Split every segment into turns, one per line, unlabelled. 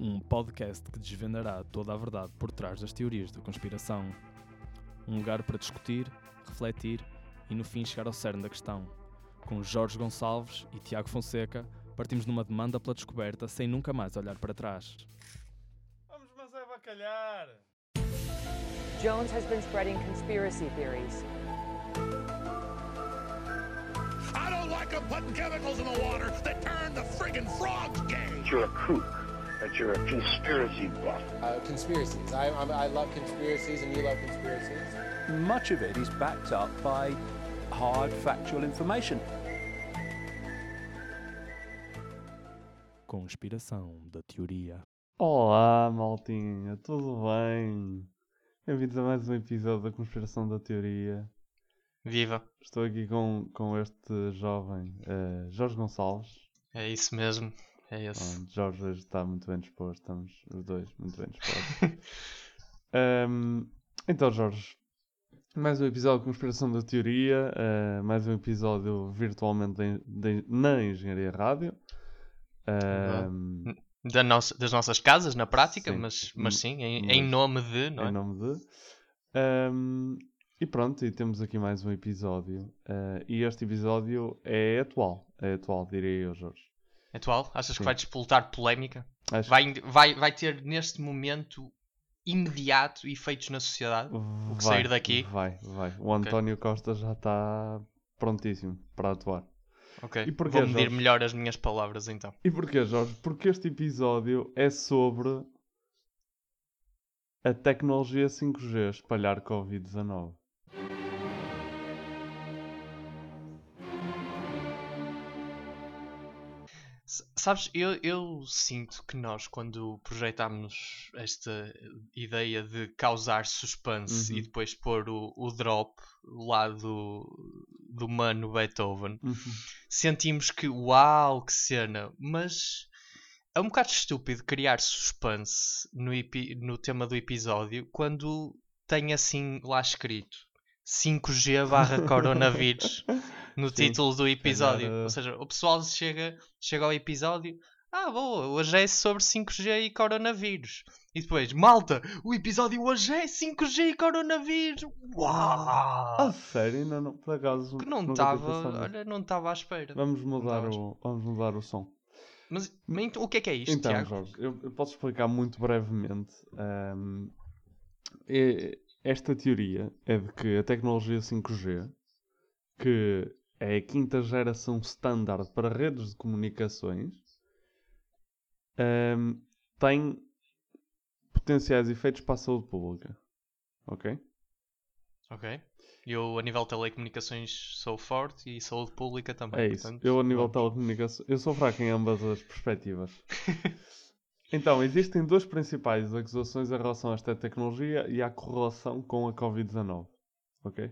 um podcast que desvendará toda a verdade por trás das teorias da conspiração. Um lugar para discutir, refletir e no fim chegar ao cerne da questão. Com Jorge Gonçalves e Tiago Fonseca, partimos numa demanda pela descoberta sem nunca mais olhar para trás.
Vamos, mas é bacalhar!
Jones has been spreading conspiracy theories.
I don't like them putting chemicals in the water that turn the friggin' frogs gay.
you're a kook, that you're a conspiracy buff.
Uh, conspiracies. I, I, I love conspiracies, and you love conspiracies.
much of it is backed up by hard factual information.
Conspiração da teoria.
Olá, maltinha, tudo bem? Bem-vindos a mais um episódio da Conspiração da Teoria.
Viva!
Estou aqui com, com este jovem eh, Jorge Gonçalves.
É isso mesmo. É esse.
Bom, Jorge hoje está muito bem disposto, estamos os dois muito bem dispostos. Ahm, então, Jorge, mais um episódio de Conspiração da Teoria, eh, mais um episódio virtualmente de- de- na Engenharia Rádio.
Da nossa- das nossas casas, na prática,
Sim.
mas, mas sim, em,
Mas-
em nome de, não é?
em nome de. Ahm, e pronto, e temos aqui mais um episódio. Ah, e este episódio é atual. É atual, diria eu, Jorge.
Atual? Achas
Sim.
que vai despoltar polémica?
Acho
Vai, vai, vai ter neste momento imediato efeitos na sociedade?
que
que sair daqui?
Vai, vai. O António Costa já está prontíssimo para atuar.
Ok.
E porquê,
Vou medir
Jorge?
melhor as minhas palavras então.
E porquê, Jorge? Porque este episódio é sobre a tecnologia 5G espalhar Covid-19.
Sabes, eu, eu sinto que nós, quando projetámos esta ideia de causar suspense
Uhum.
e depois pôr o, o drop lá do, do mano Beethoven,
Uhum.
sentimos que uau, que cena, mas é um bocado estúpido criar suspense no, no tema do episódio quando tem assim lá escrito 5G barra coronavírus no
Sim,
título do episódio.
calhar,
Ou seja, o pessoal chega, chega ao episódio, ah, boa, hoje é sobre 5G e coronavírus. E depois, malta, o episódio hoje é 5G e coronavírus.
Ah,
Uau!
sério? Não, não, por acaso.
Que não estava, olha, não estava à espera.
Vamos mudar, o, vamos mudar o som.
Mas, mas então, o que é que é isto,
então,
Tiago?
Jorge, eu, eu posso explicar muito brevemente. Ahm, é- esta teoria é de que a tecnologia 5G, que é a quinta geração standard para redes de comunicações, ahm, tem potenciais efeitos para a saúde pública. Ok?
Ok. Eu, a nível de telecomunicações, sou forte e saúde pública também.
É isso.
portanto,
eu, a nível de
vamos.
telecomunicação, eu sou fraco em ambas as perspectivas. então, existem duas principais acusações em relação a esta tecnologia e à correlação com a Covid-19. Ok?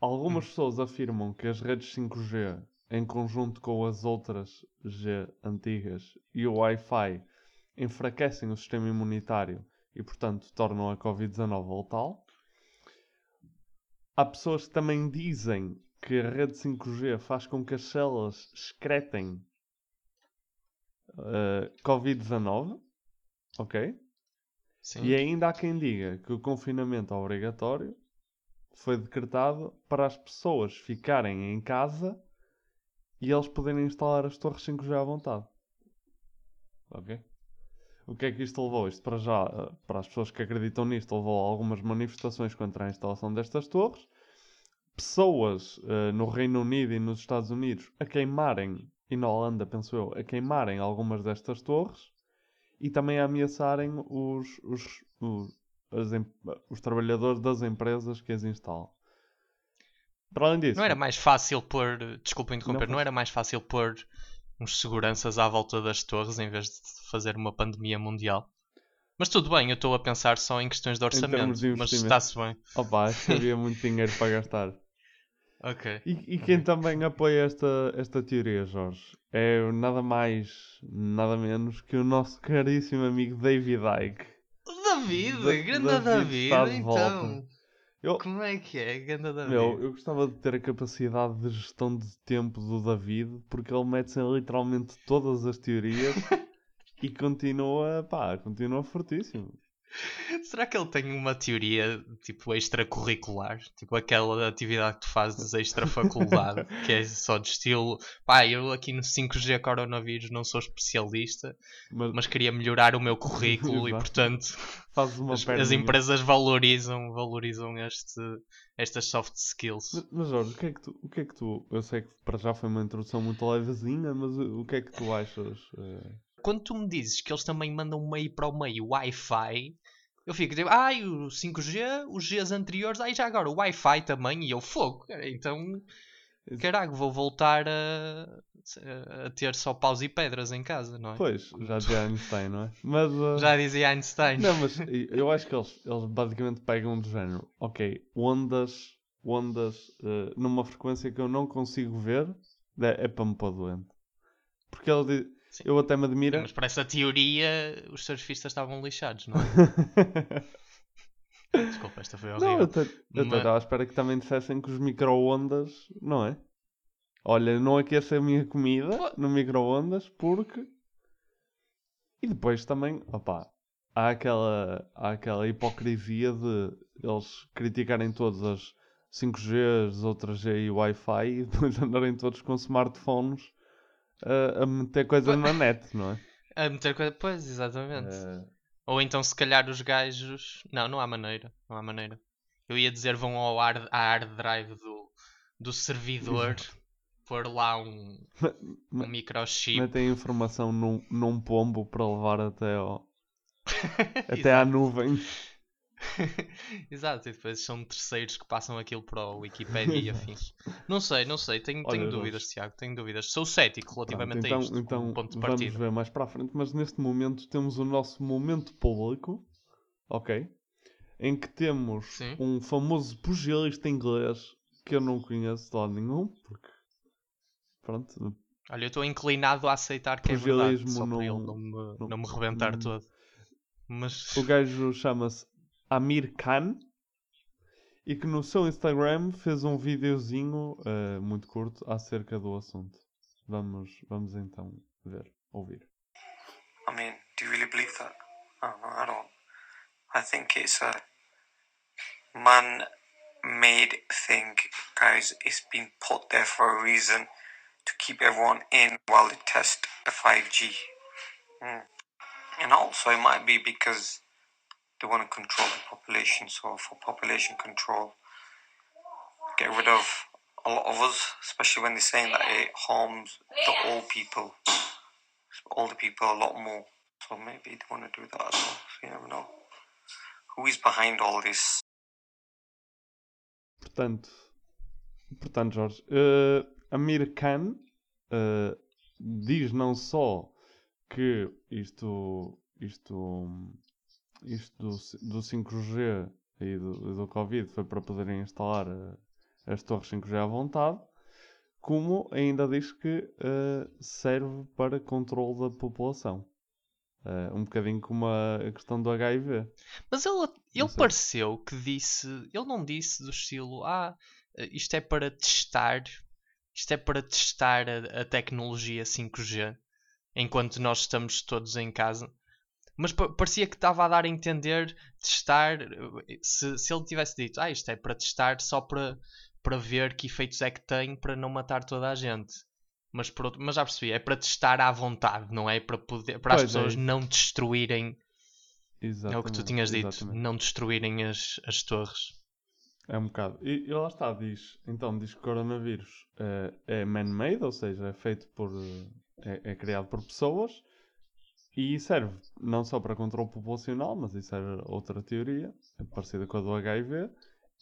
Algumas pessoas afirmam que as redes 5G, em conjunto com as outras G antigas e o Wi-Fi, enfraquecem o sistema imunitário e, portanto, tornam a Covid-19 letal. Há pessoas que também dizem que a rede 5G faz com que as células excretem eh, Covid-19, ok?
Sim.
E ainda há quem diga que o confinamento obrigatório foi decretado para as pessoas ficarem em casa e eles poderem instalar as torres 5G à vontade. Ok? O que é que isto levou? Isto para já, eh, para as pessoas que acreditam nisto, levou a algumas manifestações contra a instalação destas torres. Pessoas eh, no Reino Unido e nos Estados Unidos a queimarem, e na Holanda, penso eu, a queimarem algumas destas torres e também a ameaçarem os, os, os, as os trabalhadores das empresas que as instalam. Para além disso,
Não era mais fácil pôr. Desculpa interromper,
Não
não, era mais fácil pôr uns seguranças à volta das torres em vez de fazer uma pandemia mundial? Mas tudo bem, eu estou a pensar só em questões de orçamento.
de
mas está-se bem.
opa, acho que havia muito dinheiro para gastar.
Ok.
E, e quem também apoia esta, esta teoria, Jorge, é nada mais, nada menos que o nosso caríssimo amigo David Icke.
David,
Da-
grande
David
David,
está de
então.
volta. Eu,
Como é que é, grande David?
meu, eu gostava de ter a capacidade de gestão de tempo do David, porque ele mete-se em literalmente todas as teorias e continua, pá, continua fortíssimo.
Será que ele tem uma teoria tipo extracurricular? Tipo aquela atividade que tu fazes extra faculdade, que é só de estilo, pá, eu aqui no 5G coronavírus não sou especialista,
Mas,
mas queria melhorar o meu currículo e portanto as, as empresas valorizam, valorizam este, estas soft skills.
Mas, mas Jorge, o que, é que tu, o que é que tu. Eu sei que para já foi uma introdução muito levezinha, mas o, o que é que tu achas? eh,
Quando tu me dizes que eles também mandam meio para o meio Wi-Fi, eu fico tipo, ai, o 5G, os Gs anteriores, ai, já agora o Wi-Fi também, e eu fogo. Então, caraca, vou voltar a, a ter só paus e pedras em casa, não é?
Pois, já dizia Einstein, não é? Mas. eh,
Já dizia Einstein.
Não, mas eu acho que eles, eles basicamente pegam do género, ok, ondas, ondas eh, numa frequência que eu não consigo ver, é, é para me pôr doente. Porque ele diz,
Sim.
eu até me admira.
Mas para essa teoria, os surfistas estavam lixados, não é? Desculpa, esta foi
não,
horrível.
eu até eu
Mas-
estava à espera que também dissessem que os micro-ondas, não é? Olha, não aqueço a minha comida
Pô.
no micro-ondas porque. E depois também, opá, há aquela, há aquela hipocrisia de eles criticarem todas as 5G, as outras G e Wi-Fi e depois andarem todos com smartphones a, a meter coisa na net, não é?
A meter coisa. Pois, exatamente.
Eh,
Ou então, se calhar, os gajos. Não, não há maneira. Não há maneira. Eu ia dizer, vão ao hard, à hard drive do, do servidor, pôr lá um, um microchip.
metem informação num, num pombo para levar até, ao, até à nuvem.
Exato, e depois são terceiros que passam aquilo para o Wikipedia e afins. Não sei, não sei, tenho,
Olha,
tenho dúvidas, Tiago, tenho dúvidas. Sou cético
Pronto,
relativamente
então,
a isto,
então
ponto de
vamos
partida.
ver mais para a frente, mas neste momento temos o nosso momento público, ok? Em que temos
Sim.
um famoso pugilista inglês que eu não conheço de lado nenhum, porque pronto,
Olha, eu estou inclinado a aceitar que é verdade, só para ele
não-
não me,
não-
não me rebentar
não-
todo. Mas
o gajo chama-se Amir Khan e que no seu Instagram fez um videozinho eh, muito curto acerca do assunto. Vamos, vamos então ver, ouvir.
I mean, do you really believe that? I don't. I think it's a man-made thing, guys. It's been put there for a reason to keep everyone in while they test the 5G. Mm. And also, it might be because they want to control the population. So, for population control, get rid of a lot of us, especially when they're saying that it harms the old people older people a lot more. So maybe they want to do that as well. So you never know. Who is behind all this?
Portanto, portanto Jorge, eh, Amir Khan eh, diz não só que isto, isto, isto do, do 5G e do, do Covid foi para poderem instalar eh, as torres 5G à vontade, como ainda diz que eh, serve para controle da população. Eh, um bocadinho como a a questão do HIV.
Mas ele, ele pareceu que disse. Ele não disse do estilo: Ah, isto é para testar. Isto é para testar a, a tecnologia 5G enquanto nós estamos todos em casa. Mas pa- parecia que estava a dar a entender testar. Se, se ele tivesse dito: Ah, isto é para testar só para, para ver que efeitos é que tem para não matar toda a gente. Mas, por outro- mas já percebi, é para testar à vontade, não é para, poder, para as
Pois é
pessoas
isso.
não destruírem
Exatamente,
é o que tu tinhas dito,
exatamente.
não destruírem as, as torres.
É um bocado. E, e lá está, diz. Então, diz que o coronavírus eh, é man-made, ou seja, é feito por. eh, é, é criado por pessoas e serve não só para controle populacional, mas isso era outra teoria, é parecida com a do HIV,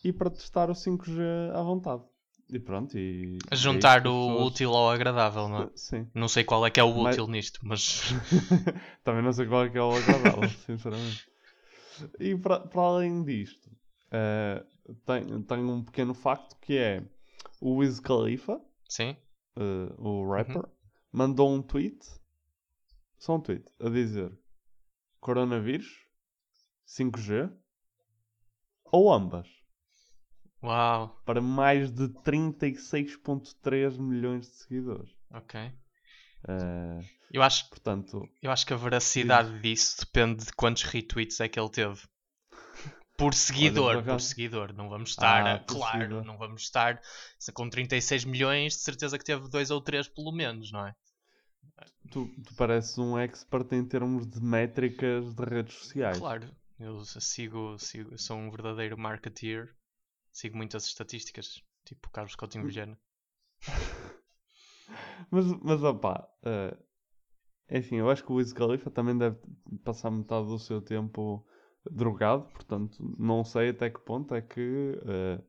e para testar o 5G à vontade. E pronto, e.
A
e é
juntar o
pessoas-
útil ao agradável, não é?
Sim.
Não sei qual é que é o
Mas-
útil nisto, mas
Também não sei qual é que é o agradável, sinceramente. E para, para além disto, eh, tem, tem um pequeno facto que é o Wiz Khalifa,
sim.
eh, o rapper, mandou um tweet, só um tweet, a dizer coronavírus, 5G ou ambas,
Uau,
para mais de 36.3 milhões de seguidores.
ok.
Eh,
Eu acho,
portanto,
eu acho que a veracidade disso depende de quantos retweets é que ele teve. Por seguidor, por seguidor. Não vamos estar,
Ah,
claro,
seguidor.
não vamos estar com 36 milhões, de certeza que teve dois ou três pelo menos, não é?
Tu, tu pareces um expert em termos de métricas de redes sociais.
Claro, eu sigo, sigo, sou um verdadeiro marketeer, sigo muitas estatísticas, tipo Carlos Coutinho Vilhena.
Mas, mas opá, é assim, eu acho que o Wiz Khalifa também deve passar metade do seu tempo drogado, portanto, não sei até que ponto é que eh,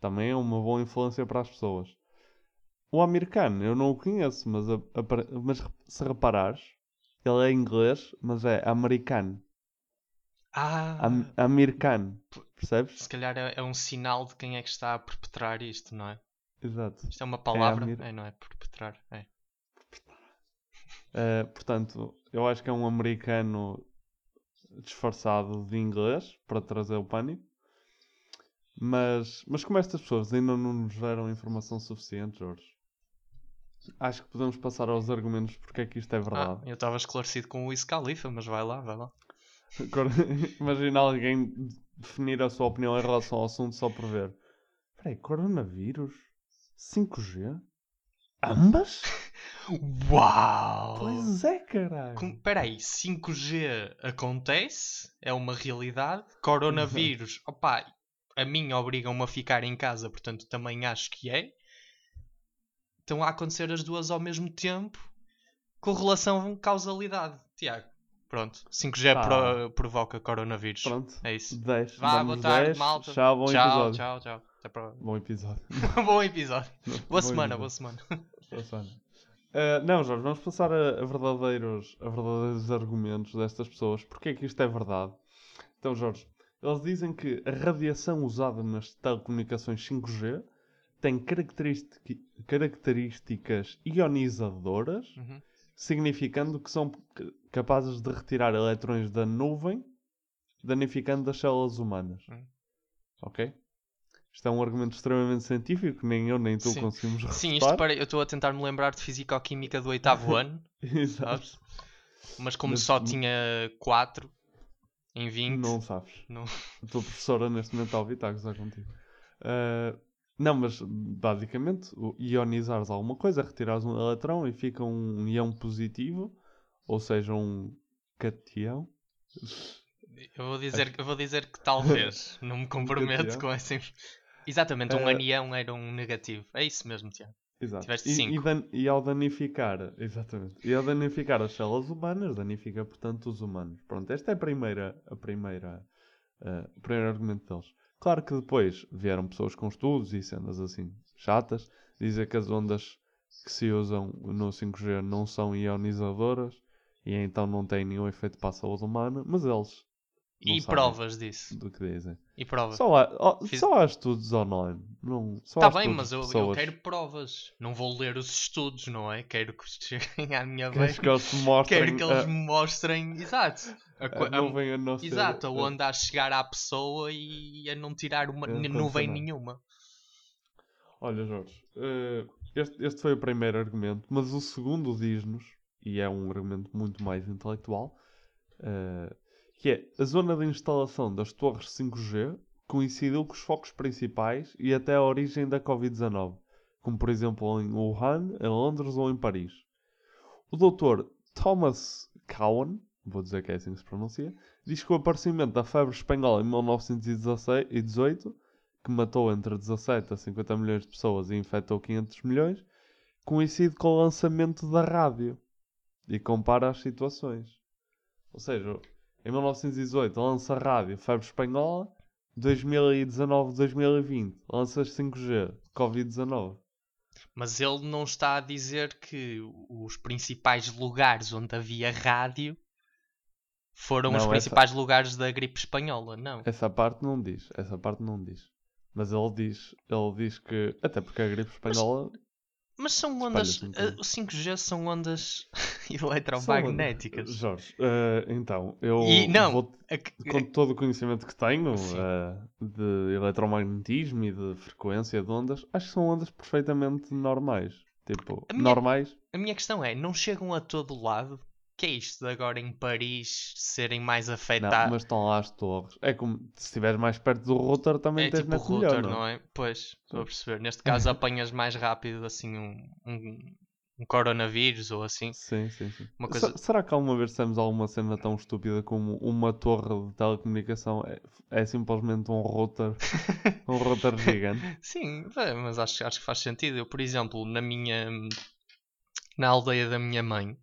também é uma boa influência para as pessoas. O americano, eu não o conheço, mas, a- apare- mas se reparares, ele é inglês, mas é americano.
Ah,
Am americano, percebes?
se calhar é, é um sinal de quem é que está a perpetrar isto, não é?
Exato.
Isto é uma palavra?
amir-
É, não é? Perpetrar, é.
Uh, portanto, eu acho que é um americano disfarçado de inglês para trazer o pânico. Mas, mas como estas pessoas ainda não nos geram informação suficiente, Jorge, acho que podemos passar aos argumentos porque é que isto é
Ah,
verdade.
eu estava esclarecido com o Wiz Khalifa, mas vai lá, vai lá.
Imagina alguém definir a sua opinião em relação ao assunto só por ver. Espera aí, coronavírus? 5G? Ambas?
Uau!
Pois é, caralho.
Com- Peraí, 5G acontece, é uma realidade. Coronavírus, opá, a mim obrigam-me a ficar em casa, portanto também acho que é. Estão a acontecer as duas ao mesmo tempo. Correlação causalidade, Tiago. Pronto, 5G
Ah.
pro- provoca coronavírus.
Pronto.
É isso.
10.
Vá, boa tarde,
10.
malta.
Tchau, bom
tchau,
episódio.
tchau, tchau. Até para...
Bom episódio.
bom episódio. Boa
Bom
semana,
episódio.
boa semana.
Boa semana. Uh, não, Jorge, vamos passar a, a verdadeiros, a verdadeiros argumentos destas pessoas. Porque é que isto é verdade? Então, Jorge, eles dizem que a radiação usada nas telecomunicações 5G tem característica- características ionizadoras,
Uhum.
significando que são capazes de retirar eletrões da nuvem, danificando as células humanas.
Hum.
Ok? Isto é um argumento extremamente científico, nem eu nem tu
Sim.
conseguimos
Sim,
refutar.
isto para... eu estou a tentar me lembrar de Fisicoquímica do oitavo ano.
Exato.
sabes? Mas como só tinha 4 em 20,
Não sabes.
não-
A tua professora neste momento está a ouvir, está a gozar contigo. Ah, não, mas basicamente, o ionizares alguma coisa, retirares um eletrão e fica um íon positivo, ou seja, um catião.
eu, vou dizer, eu vou dizer que talvez, não me comprometo com essa. Exatamente, um
Eh,
anião era um negativo. É isso mesmo, Tiago.
Exato.
Tiveste
E, e,
cinco.
dan- e ao danificar, exatamente, e ao danificar as células humanas, danifica portanto os humanos. Pronto, esta é a primeira, a primeira, ah, o primeiro argumento deles. Claro que depois vieram pessoas com estudos e cenas assim chatas, dizer que as ondas que se usam no 5G não são ionizadoras e então não têm nenhum efeito para a saúde humana, mas eles não
E provas disso.
do que dizem.
E provas.
Só há,
Fiz-
só há estudos online. Não, só
Está
há
bem, mas eu, eu quero provas. Não vou ler os estudos, não é? Quero que cheguem à minha vez.
que eles te mostrem
Quero que eles
a-
me mostrem. Exato. A,
a
a-
nuvem a não ser-
Exato, a
a-
onda a chegar à pessoa e a não tirar uma
acontecer
nuvem nenhuma.
Olha, Jorge, eh, este, este foi o primeiro argumento, mas o segundo diz-nos, e é um argumento muito mais intelectual, eh, que é a zona de instalação das torres 5G coincidiu com os focos principais e até a origem da Covid-19, como por exemplo em Wuhan, em Londres ou em Paris. O Dr. Thomas Cowan, vou dizer que é assim que se pronuncia, diz que o aparecimento da febre espanhola em 1918 que matou entre 17 a 50 milhões de pessoas e infectou 500 milhões, coincide com o lançamento da rádio e compara as situações. Ou seja, em 1918 lança a rádio Febre Espanhola, 2019-2020 lança 5G, Covid-19.
Mas ele não está a dizer que os principais lugares onde havia rádio foram
Não,
os
essa-
principais lugares da gripe espanhola, não.
Essa parte não diz, essa parte não diz. Mas ele diz, ele diz que, até porque a gripe espanhola
Mas são ondas.
Um
eh,
bocadinho.
O 5G são ondas
São-
eletromagnéticas.
Jorge, eh, então, eu
E não,
vou,
a
com todo o conhecimento que tenho eh, de eletromagnetismo e de frequência de ondas, acho que são ondas perfeitamente normais. Tipo,
A minha-
normais.
A minha questão é, não chegam a todo lado? Que é isto de agora em Paris serem mais afetados?
mas estão lá as torres. É como se estiveres mais perto do router também
É
tens
tipo router,
melhor,
não
não
é? Pois, estou a perceber. Neste caso apanhas mais rápido assim um, um, um coronavírus ou assim.
Sim, sim, sim.
Coisa-
Será que alguma vez dissemos alguma cena tão estúpida como uma torre de telecomunicação é, é simplesmente um router, um router gigante?
Sim, é, mas acho, acho que faz sentido. Eu, por exemplo, na minha na aldeia da minha mãe,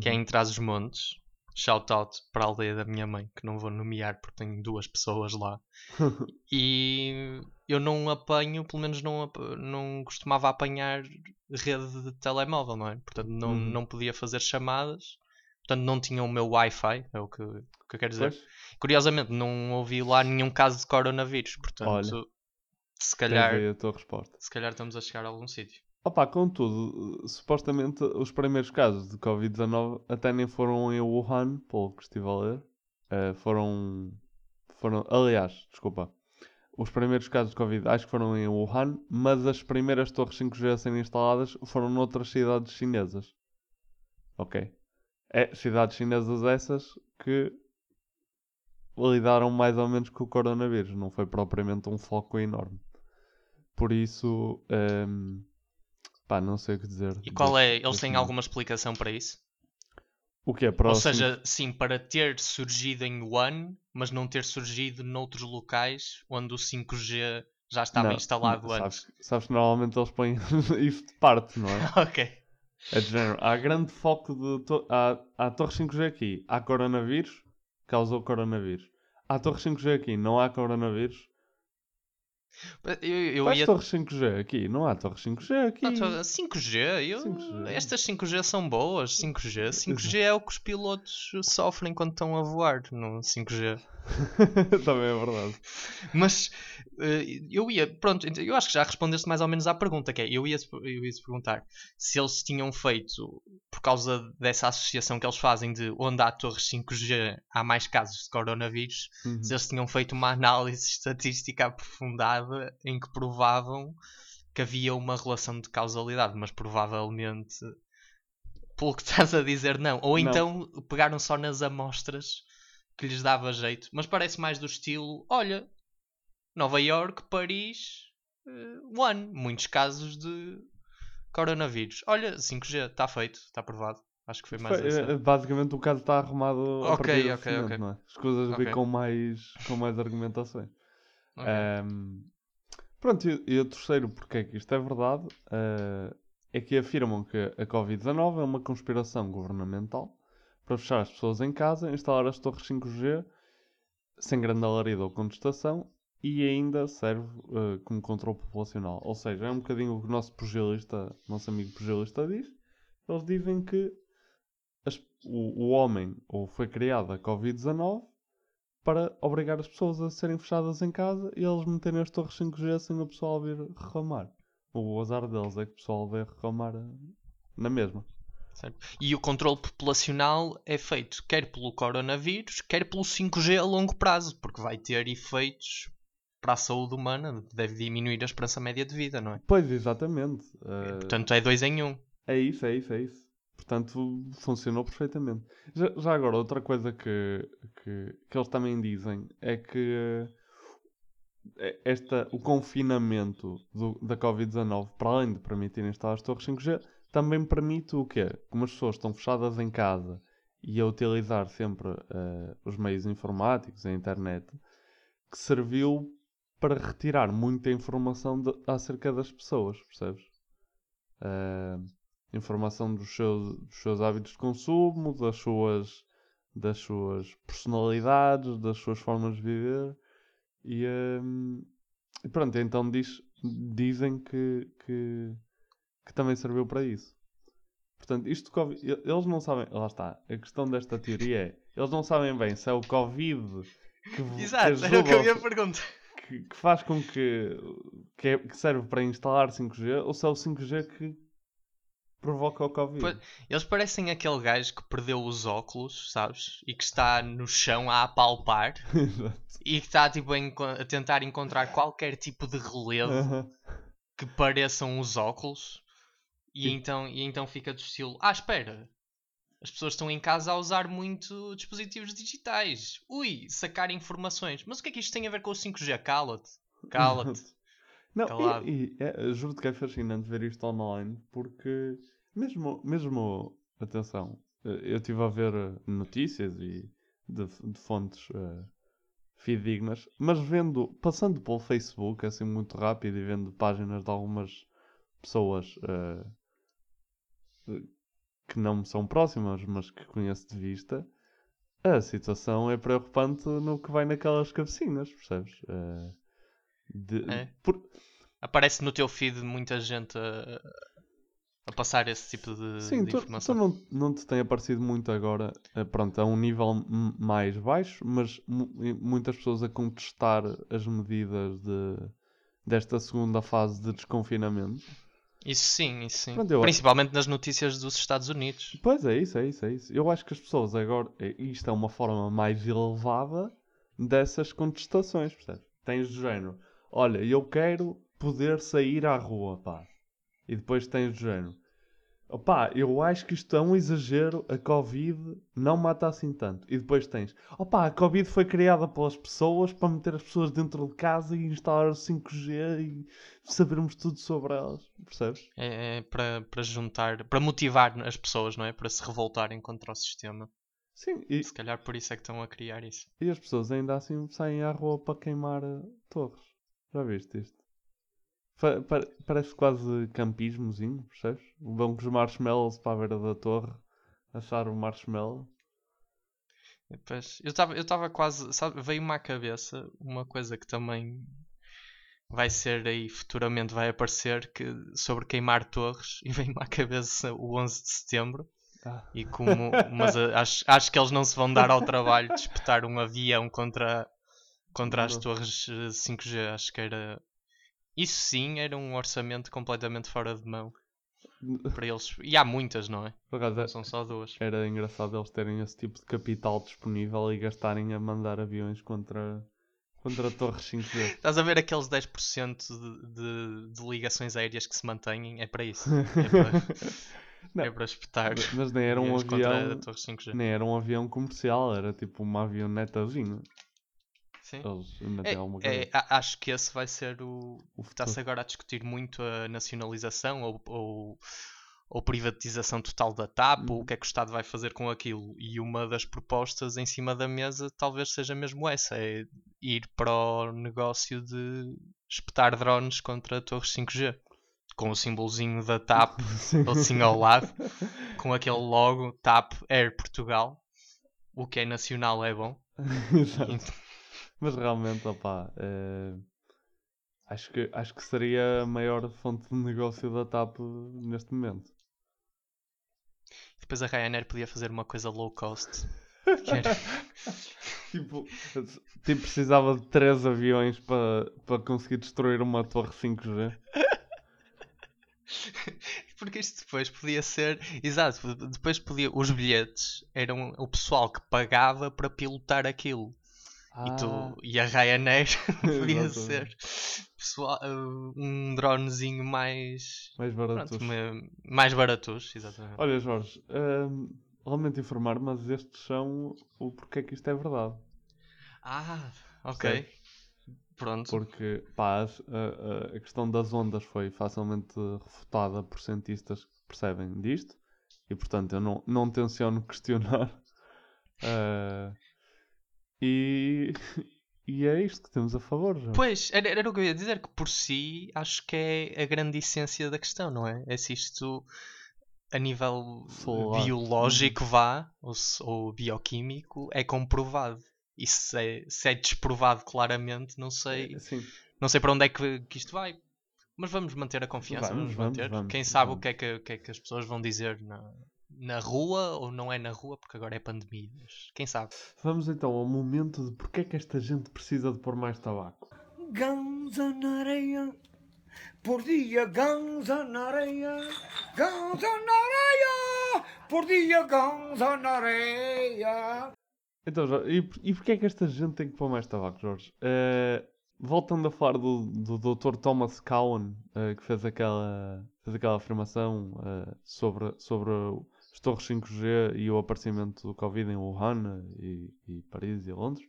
que é
Uhum.
em Trás-os-Montes, shout out para a aldeia da minha mãe, que não vou nomear porque tenho duas pessoas lá. e eu não apanho, pelo menos não, não costumava apanhar rede de telemóvel, não é? Portanto, não,
Uhum.
não podia fazer chamadas. Portanto, não tinha o meu Wi-Fi, é o que, o que eu quero dizer.
Pois,
Curiosamente, não ouvi lá nenhum caso de coronavírus. Portanto,
Olha,
se calhar,
a tua resposta.
se calhar estamos a chegar a algum sítio.
Opa, contudo, supostamente os primeiros casos de Covid-19 até nem foram em Wuhan, pelo que estive a ler. Eh, foram, foram. Aliás, desculpa. Os primeiros casos de Covid acho que foram em Wuhan, mas as primeiras torres 5G a serem instaladas foram noutras cidades chinesas. Ok? É, cidades chinesas essas que lidaram mais ou menos com o coronavírus. Não foi propriamente um foco enorme. Por isso, ehm, pá, não sei o que dizer.
E qual é? Eles têm alguma explicação para isso?
O que é para
Ou seja, sim, para ter surgido em Wuhan, mas não ter surgido noutros locais onde o 5G já estava
Não,
instalado
não,
antes.
Sabes, sabes que normalmente eles põem isso de parte, não é?
ok.
É de género. Há grande foco de. To há, há torres 5G aqui. Há coronavírus. Causou coronavírus. Há torres 5G aqui. Não há coronavírus.
Eu, eu ia.
torres 5G aqui. Não há torres 5G aqui.
Não, tô- 5G, eu...
5G.
estas 5G são boas. 5G, 5G é o que os pilotos sofrem quando estão a voar no 5G.
Também é verdade.
Mas eh, eu ia, pronto, então, eu acho que já respondeste mais ou menos à pergunta, que é, eu ia, eu ia perguntar se eles tinham feito, por causa dessa associação que eles fazem de onde há torres 5G há mais casos de coronavírus,
Uhum.
se eles tinham feito uma análise estatística aprofundada em que provavam que havia uma relação de causalidade, mas provavelmente, pelo que estás a dizer, não. Ou
Não.
então pegaram só nas amostras que lhes dava jeito, mas parece mais do estilo: olha, Nova York, Paris, eh, One, muitos casos de coronavírus. Olha, 5G, está feito, está aprovado. Acho que foi mais essa.
eh, basicamente o caso está arrumado a
Ok, ok, ok.
é? As coisas
Ok.
vêm com mais, com mais argumentações.
Ok.
Ahm, pronto, e, e o terceiro, porque é que isto é verdade, ah, é que afirmam que a Covid-19 é uma conspiração governamental para fechar as pessoas em casa, instalar as torres 5G sem grande alarido ou contestação e ainda serve ah, como controle populacional. Ou seja, é um bocadinho o que o nosso pugilista, nosso amigo pugilista diz. Eles dizem que as- o, o homem ou foi criada a Covid-19 para obrigar as pessoas a serem fechadas em casa e eles meterem as torres 5G sem o pessoal vir reclamar. O azar deles é que o pessoal veio reclamar eh, na mesma.
Certo. E o controle populacional é feito quer pelo coronavírus, quer pelo 5G a longo prazo, porque vai ter efeitos para a saúde humana, deve diminuir a esperança média de vida, não é?
Pois, exatamente. Eh,
Portanto, é dois em um.
É isso, é isso, é isso. Portanto, funcionou perfeitamente. Já, já agora, outra coisa que, que, que eles também dizem é que eh, esta, o confinamento do- da Covid-19, para além de permitir instalar as torres 5G, também permite o quê? Como as pessoas estão fechadas em casa e a utilizar sempre eh, os meios informáticos, a internet, que serviu para retirar muita informação de- acerca das pessoas, percebes? Eh, informação dos seus, dos seus hábitos de consumo, das suas, das suas personalidades, das suas formas de viver. E, hum, e pronto, então diz, dizem que, que, que também serviu para isso. Portanto, isto Covid, eles não sabem, lá está, a questão desta teoria é, eles não sabem bem se é o Covid que, v- que
Exato, era o que eu ia perguntar.
que, que faz com que, que, é- que serve para instalar 5G ou se é o 5G que provoca o Covid.
Pois- Eles parecem aquele gajo que perdeu os óculos, sabes? E que está no chão a apalpar
Exato.
e que está tipo, a, tentar encontrar qualquer tipo de relevo
Aham.
que pareçam os óculos E então, e então fica do estilo: Ah, espera, as pessoas estão em casa a usar muito dispositivos digitais. Ui, sacar informações. Mas o que é que isto tem a ver com o 5G? Cala-te. Cala-te.
Não,
Calado.
e, e é, juro-te que é fascinante ver isto online porque, mesmo, mesmo atenção, eh, eu estive a ver eh, notícias e de, de fontes eh, fidedignas, mas vendo, passando pelo Facebook assim muito rápido e vendo páginas de algumas pessoas eh, que não me são próximas, mas que conheço de vista, a situação é preocupante no que vai naquelas cabecinhas, percebes? Eh, de-
É?
por-
Aparece no teu feed muita gente a, a passar esse tipo de,
Sim,
de
tu,
informação.
tu não, não te tem aparecido muito agora, eh, pronto, a um nível mais baixo, mas mu- muitas pessoas a contestar as medidas de, desta segunda fase de desconfinamento.
Isso sim, isso sim.
Pronto, eu acho-
Principalmente nas notícias dos Estados Unidos.
Pois é isso, é isso, é isso. Eu acho que as pessoas agora, eh, isto é uma forma mais elevada dessas contestações, percebes? Tens do género, olha, eu quero poder sair à rua, pá. E depois tens do género, opá, eu acho que isto é um exagero, a Covid não mata assim tanto. E depois tens, opá, a Covid foi criada pelas pessoas para meter as pessoas dentro de casa e instalar o 5G e sabermos tudo sobre elas, percebes?
É, é para, para juntar, para motivar as pessoas, não é? Para se revoltarem contra o sistema.
Sim, e,
Se calhar por isso é que estão a criar isso.
E as pessoas ainda assim saem à rua para queimar eh, torres. Já viste isto? Pa- pa- parece quase campismozinho, percebes? Vão com os marshmallows para a beira da torre achar o marshmallow.
E depois, eu estava eu estava quase, sabe, veio-me à cabeça uma coisa que também vai ser aí futuramente vai aparecer que sobre queimar torres e veio-me à cabeça o 11 de setembro
Ah.
e como mas acho, acho que eles não se vão dar ao trabalho de espetar um avião contra contra as torres eh, 5G acho que era isso sim era um orçamento completamente fora de mão para eles e há muitas não é
Por acaso,
não são só duas
era engraçado eles terem esse tipo de capital disponível e gastarem a mandar aviões contra, contra torres 5G.
Estás a ver aqueles 10% de, de, de ligações aéreas que se mantêm? É para isso. É para, é para espetar.
Mas nem era um avião.
a torre 5G.
Nem era um avião comercial, era tipo uma avionetazinha.
Sim.
Eles
É, é, acho que esse vai ser o.
O
Está-se agora a discutir muito a nacionalização ou, ou, ou privatização total da TAP, ou
Uhum.
o que é que o Estado vai fazer com aquilo. E uma das propostas em cima da mesa talvez seja mesmo essa: é ir para o negócio de espetar drones contra torres 5G. Com o símbolozinho da TAP
Sim.
assim ao lado, com aquele logo TAP Air Portugal. O que é nacional é bom.
Exato. Mas realmente, opá, eh, acho, que, acho que seria a maior fonte de negócio da TAP neste momento.
Depois a Ryanair podia fazer uma coisa low cost. era-
Tipo, tipo, precisava de três aviões para para conseguir destruir uma torre 5G.
Porque isto depois podia ser. Exato, depois podia. Os bilhetes eram o pessoal que pagava para pilotar aquilo. E, tu, e a Ryanair podia ser pessoal, uh, um dronezinho mais.
Mais baratos.
Pronto, mais baratos, exatamente.
Olha, Jorge, hum, lamento informar, mas estes são o porquê que isto é verdade.
Ah, ok.
Percebes?
Pronto.
Porque pá, as- a, a- questão das ondas foi facilmente refutada por cientistas que percebem disto e portanto eu não, não tenciono questionar. Ah, e, e é isto que temos a favor. Já.
Pois, era, era o que eu ia dizer, que por si acho que é a grande essência da questão, não é? É se isto a nível
Solar.
biológico vá, ou, ou bioquímico, é comprovado. E se é, se é desprovado claramente, não sei,
Sim,
não sei para onde é que, que isto vai. Mas vamos manter a confiança, Vamos,
vamos,
manter.
vamos,
Quem sabe
vamos.
O, que é que, o que é que as pessoas vão dizer na, na rua ou não é na rua, porque agora é pandemia. Mas quem sabe?
vamos então ao momento de porque é que esta gente precisa de pôr mais tabaco.
Ganza na areia, por dia ganza na areia, ganza na areia, por dia ganza na areia.
Então, Jorge, e, por- e porquê é que esta gente tem que pôr mais tabaco, Jorge? Eh, voltando a falar do, do Dr. Thomas Cowan, eh, que fez aquela, fez aquela afirmação eh, sobre, sobre as torres 5G e o aparecimento do Covid em Wuhan e, e Paris e Londres.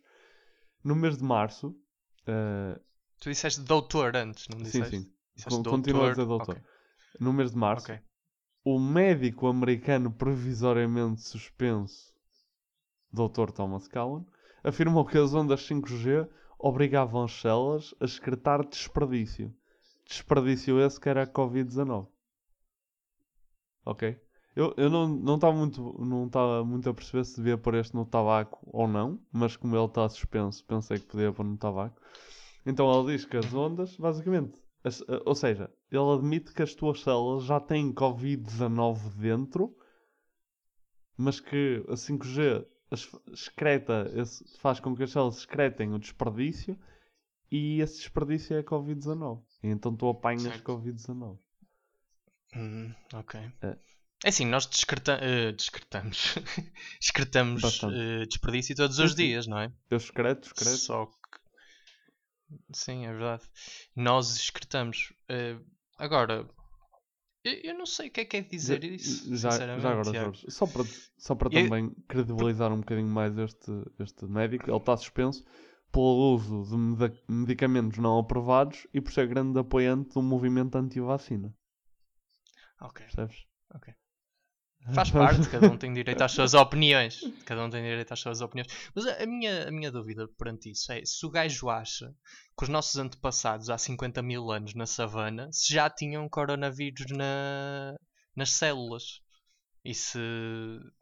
No mês de março. eh,
Tu disseste doutor antes, não
sim,
disseste?
sim.
Disseste
Con- Continua a dizer
doutor.
doutor.
Ok.
No mês de março,
Ok.
o médico americano provisoriamente suspenso, Dr. Thomas Cowan, afirmou que as ondas 5G obrigavam as células a excretar desperdício. Desperdício esse que era a Covid-19. Ok? Eu, eu não não estava muito, não estava muito a perceber se devia pôr este no tabaco ou não, mas como ele está suspenso, pensei que podia pôr no tabaco. Então ele diz que as ondas, basicamente, as- eh, ou seja, ele admite que as tuas células já têm Covid-19 dentro, mas que a 5G as- excreta, faz com que as células excretem o desperdício e esse desperdício é a Covid-19. E então tu apanhas
Certo.
Covid-19.
Hum, ok.
É.
É assim, nós descarta eh, descartamos, excretamos
Bastante.
eh, desperdício todos os dias, não é?
Eu excreto, excreto.
Só que. Sim, é verdade. Nós excretamos. Eh, agora, eu, eu não sei o que é que é dizer
Já-
isso.
Já,
sinceramente,
já agora. Jorge, só para, só para
Eu-
também credibilizar um bocadinho mais este, este médico, ele está suspenso pelo uso de medicamentos não aprovados e por ser grande apoiante do movimento anti-vacina.
Ok.
Percebes?
Ok. Faz parte, cada um tem direito às suas opiniões. Cada um tem direito às suas opiniões. Mas a, minha, a minha dúvida perante isso é se o gajo acha que os nossos antepassados há 50 mil anos na savana se já tinham coronavírus na, nas células. E se.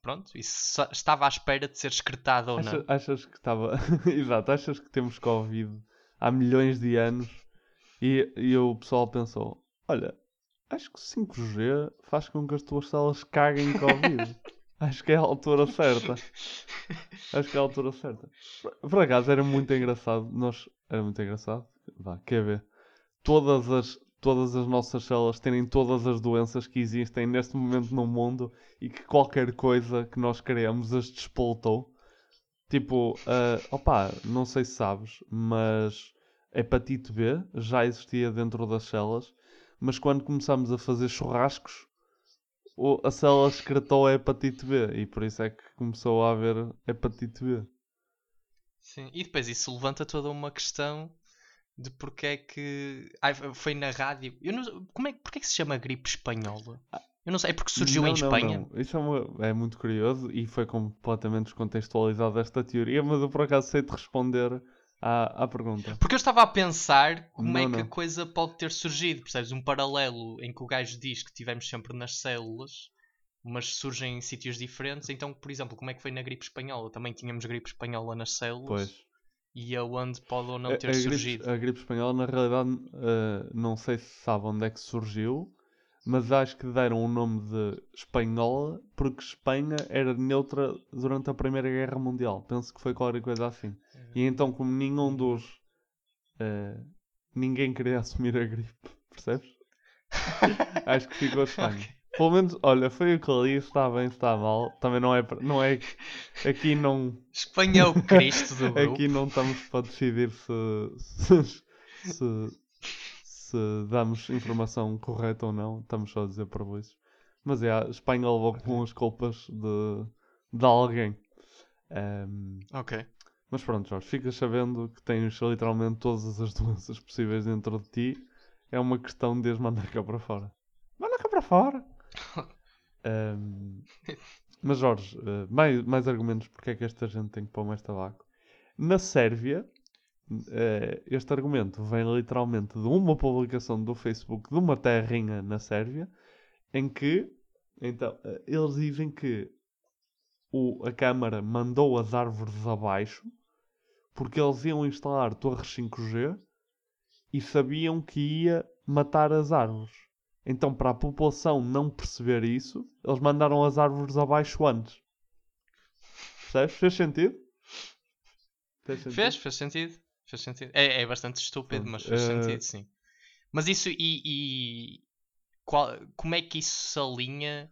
Pronto, e se estava à espera de ser excretado ou
Acha-
não.
achas que estava. Exato, achas que temos Covid há milhões de anos e, e o pessoal pensou: olha, acho que 5G faz com que as tuas células caguem Covid. acho que é a altura certa. Acho que é a altura certa. Por- acaso era muito engraçado. Nós. Era muito engraçado. Vá, quer ver? Todas as, todas as nossas células terem todas as doenças que existem neste momento no mundo e que qualquer coisa que nós queremos as despoltou. Tipo, ah, opa, não sei se sabes, mas hepatite B já existia dentro das células, mas quando começamos a fazer churrascos, a célula excretou a hepatite B e por isso é que começou a haver hepatite B.
Sim, e depois isso levanta toda uma questão de porque é que. Ai, foi na rádio. Eu não... Como é... Porquê é que se chama gripe espanhola? Eu não sei, é porque surgiu
Não,
em
não,
Espanha?
não. Isso é, uma- é muito curioso e foi completamente descontextualizada esta teoria, mas eu por acaso sei te responder à, à pergunta.
Porque eu estava a pensar como é
Não,
que a coisa pode ter surgido. Percebes? Um paralelo em que o gajo diz que tivemos sempre nas células, mas surgem em sítios diferentes. Então, por exemplo, como é que foi na gripe espanhola? Também tínhamos gripe espanhola nas células.
Pois.
E aonde pode ou não
A-
ter
a,
surgido.
Gripe, a gripe espanhola, na realidade, eh, não sei se sabe onde é que surgiu, mas acho que deram o nome de espanhola porque Espanha era neutra durante a Primeira Guerra Mundial. Penso que foi qualquer coisa assim. E então, como nenhum dos. eh, ninguém queria assumir a gripe, percebes? acho que ficou Espanha. Pelo menos, olha, foi o que eu li, se está bem, está mal. Também não é. Não é aqui não.
Espanha é o Cristo do grupo.
Aqui não estamos para decidir se, se, se, se damos informação correta ou não. Estamos só a dizer para isso. Mas é, a Espanha levou com as culpas de, de alguém. Ehm,
Ok.
mas pronto, Jorge, ficas sabendo que tens literalmente todas as doenças possíveis dentro de ti. É uma questão de as mandar cá para fora. Manda cá para fora! Ehm, mas Jorge, eh, mais, mais argumentos porque é que esta gente tem que pôr mais tabaco. Na Sérvia, este argumento vem literalmente de uma publicação do Facebook de uma terrinha na Sérvia, em que então, eh, eles dizem que o, a Câmara mandou as árvores abaixo porque eles iam instalar torres 5G e sabiam que ia matar as árvores. Então, para a população não perceber isso, eles mandaram as árvores abaixo antes. Percebes? Fez sentido? Fez sentido?
Fez, fez sentido. Fez sentido. É, é bastante estúpido, mas fez
eh,
sentido, sim. Mas isso e, e qual- como é que isso se alinha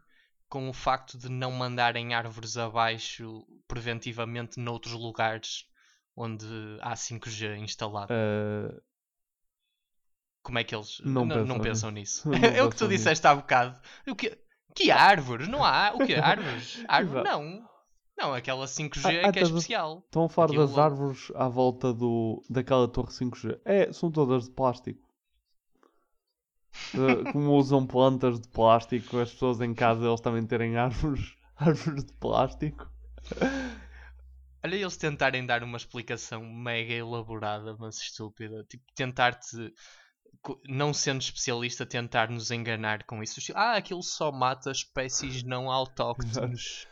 com o facto de não mandarem árvores abaixo preventivamente noutros lugares onde há 5G instalado.
Eh,
Como é que eles
não
não, não
pensam
pensam
nisso. Não
é o que tu
pensam nisso.
disseste há bocado. O que, que árvores? Não há. O que? Árvores? Árvore? Não. Não, aquela 5G
Ah,
é
ah,
que é especial.
Estão a falar
Aquilo
das árvores à volta do, daquela torre 5G. É, são todas de plástico. Eh, Como usam plantas de plástico, as pessoas em casa eles também terem árvores, árvores de plástico.
Olha eles tentarem dar uma explicação mega elaborada, mas estúpida. Tipo, tentar-te, não sendo especialista, tentar nos enganar com isso. Ah, aquilo só mata espécies não autóctones.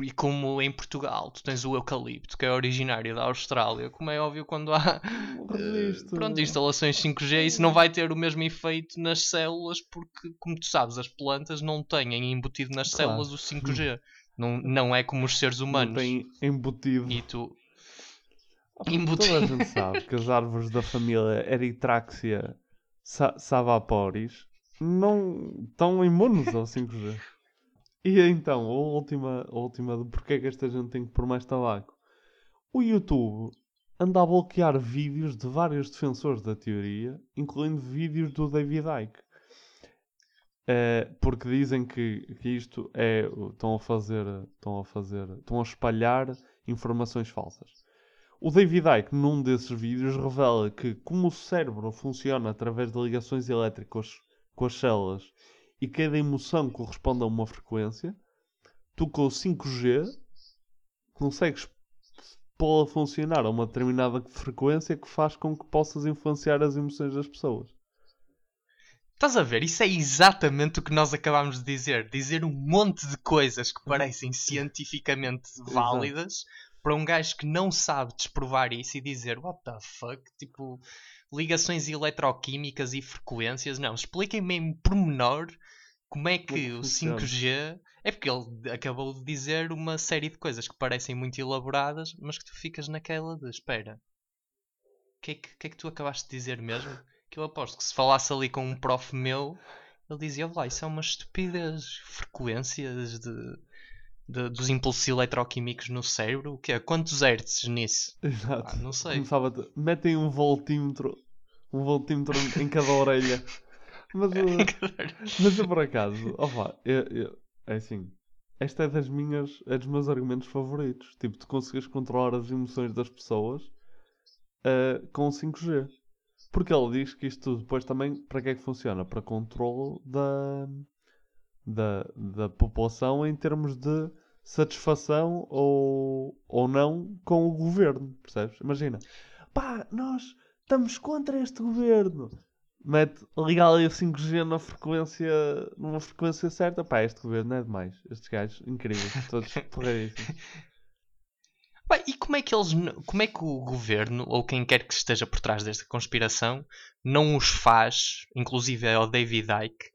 E como em Portugal tu tens o eucalipto, que é originário da Austrália, como é óbvio quando há
Registro.
pronto, instalações 5G, isso não vai ter o mesmo efeito nas células, porque, como tu sabes, as plantas não têm embutido nas
Claro.
células o 5G. Não, não é como os seres
Não
humanos.
tem embutido.
E tu.
Toda
Embutido.
a gente sabe que as árvores da família Eritraxia sa savaporis não estão imunes ao 5G. E então, a última, a última de porque é que esta gente tem que pôr mais tabaco. O YouTube anda a bloquear vídeos de vários defensores da teoria, incluindo vídeos do David Icke. Eh, porque dizem que, que isto é. Estão a fazer. Estão a fazer. Estão a espalhar informações falsas. O David Icke, num desses vídeos, revela que, como o cérebro funciona através de ligações elétricas com as células e cada emoção corresponde a uma frequência, tu com o 5G consegues pô-la a funcionar a uma determinada frequência que faz com que possas influenciar as emoções das pessoas.
Estás a ver? Isso é exatamente o que nós acabámos de dizer. Dizer um monte de coisas que parecem cientificamente válidas para um gajo que não sabe desprovar isso e dizer what the fuck? Tipo, ligações eletroquímicas e frequências. Não, expliquem-me em pormenor como é que
que
o
funciona.
5G. É porque ele acabou de dizer uma série de coisas que parecem muito elaboradas, mas que tu ficas naquela de espera. O que, é que, que é que tu acabaste de dizer mesmo? Que eu aposto que se falasse ali com um prof meu, ele dizia: lá, isso é uma estupidez. Frequências de, de- dos impulsos eletroquímicos no cérebro. O que é? Quantos hertz nisso?
Exato.
Ah, não sei.
Começava. Metem um voltímetro, um voltímetro em cada orelha. Mas, uh, mas eu por acaso, opa, eu, eu- é assim, esta é das minhas, é dos meus argumentos favoritos. Tipo, tu consegues controlar as emoções das pessoas uh, com o 5G. Porque ele diz que isto depois também, para que é que funciona? Para controle da, da, da população em termos de satisfação ou, ou não com o governo, percebes? Imagina, pá, nós estamos contra este governo. Mete, liga ali o 5G na frequência, numa frequência certa. Pá, este governo é demais. Estes gajos, incríveis, todos porreiríssimos.
Pá, e como é que eles, como é que o governo ou quem quer que esteja por trás desta conspiração não os faz, inclusive é o David Icke,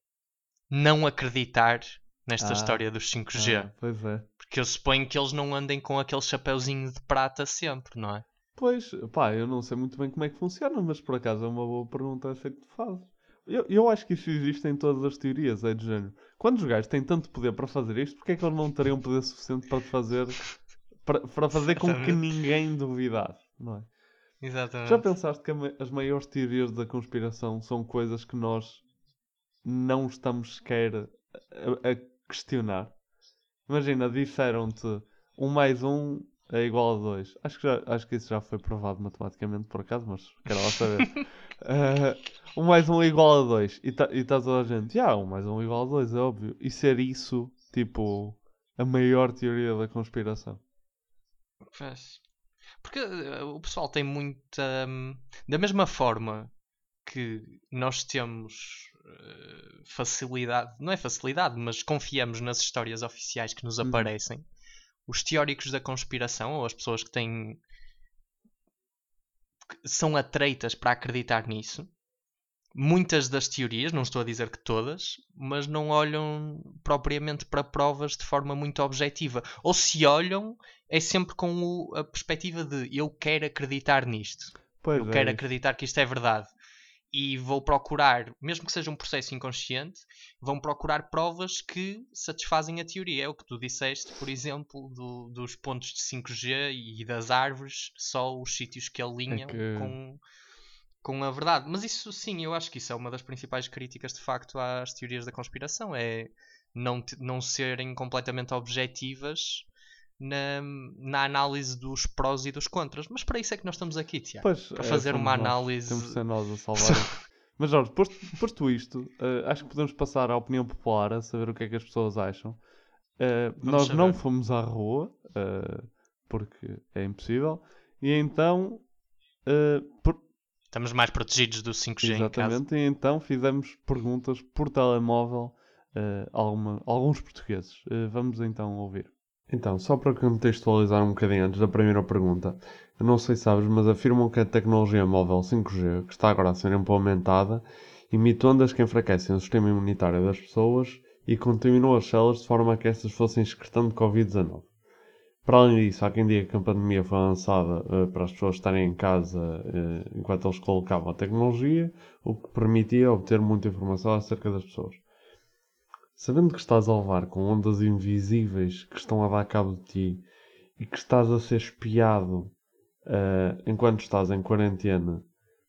não acreditar nesta
Ah,
história dos 5G?
Ah, pois é.
Porque eu suponho que eles não andem com aquele chapeuzinho de prata sempre, não é?
Pois, pá, eu não sei muito bem como é que funciona, mas por acaso é uma boa pergunta essa que tu fazes. Eu, eu acho que isso existe em todas as teorias, é de género. Quando os gajos têm tanto poder para fazer isto, porque é que eles não teriam poder suficiente para fazer para, para fazer com que ninguém duvidasse, não é?
Exatamente.
Já pensaste que as maiores teorias da conspiração são coisas que nós não estamos sequer a, a questionar? Imagina, disseram-te 1 mais 1 é igual a 2. Acho que, já, acho que isso já foi provado matematicamente por acaso, mas quero lá saber. Eh, 1 mais 1 é igual a 2. E está tá toda a gente, ah, 1 mais 1 é igual a 2, é óbvio. E ser isso, tipo, a maior teoria da conspiração.
Pois. Porque eh, o pessoal tem muita. hum, Da mesma forma que nós temos facilidade, não é facilidade, mas confiamos nas histórias oficiais que nos
Uhum.
aparecem, os teóricos da conspiração, ou as pessoas que têm. que são atreitas para acreditar nisso. Muitas das teorias, não estou a dizer que todas, mas não olham propriamente para provas de forma muito objetiva. Ou se olham, é sempre com o- a perspectiva de eu quero acreditar nisto.
Pois
eu
é
quero
isso.
acreditar que isto é verdade. E vou procurar, mesmo que seja um processo inconsciente, vão procurar provas que satisfazem a teoria. É o que tu disseste, por exemplo, do- dos pontos de 5G e das árvores, só os sítios que alinham
que-
com, com a verdade. Mas isso sim, eu acho que isso é uma das principais críticas de facto às teorias da conspiração, é não, não serem completamente objetivas na, na análise dos prós e dos contras. Mas para isso é que nós estamos aqui, Tiago.
Pois,
para
é,
fazer uma
nós.
análise.
Temos de ser nós a salvar. Mas Jorge, posto, posto isto, eh, acho que podemos passar à opinião popular, a saber o que é que as pessoas acham. Eh, nós não
saber.
fomos à rua, eh, porque é impossível, e então, por-
Estamos mais protegidos do 5G em casa.
exatamente, e então fizemos perguntas por telemóvel a alguma- alguns portugueses. Vamos então ouvir. Então, só para contextualizar um bocadinho antes da primeira pergunta, eu não sei se sabes, mas afirmam que a tecnologia móvel 5G, que está agora a ser implementada, emite ondas que enfraquecem o sistema imunitário das pessoas e contaminam as células de forma a que estas fossem excretando Covid-19. Para além disso, há quem diga que a pandemia foi lançada eh, para as pessoas estarem em casa eh, enquanto eles colocavam a tecnologia, o que permitia obter muita informação acerca das pessoas. Sabendo que estás a levar com ondas invisíveis que estão a dar cabo de ti e que estás a ser espiado eh, enquanto estás em quarentena,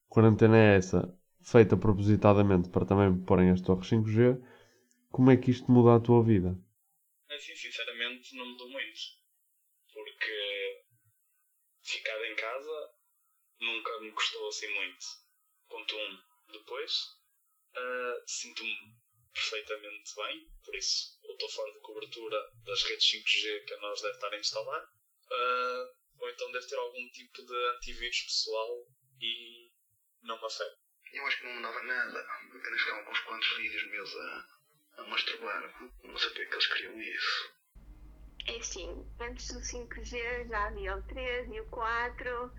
quarentena é essa, feita propositadamente para também porem as torres 5G, como é que isto muda a tua vida?
Assim, sinceramente, não mudou muito. Porque ficar em casa nunca me custou assim muito. 1. Um. Depois, ah, sinto-me perfeitamente bem, por isso eu estou fora de cobertura das redes 5G que a nós deve estar a instalar. Ah, ou então deve ter algum tipo de antivírus pessoal e não me afeta.
Eu acho que não mudava nada. Apenas ficavam com uns quantos vídeos meus a, a masturbar. Não sei porque é que eles queriam isso.
É assim, antes do 5G já havia o 3 e o 4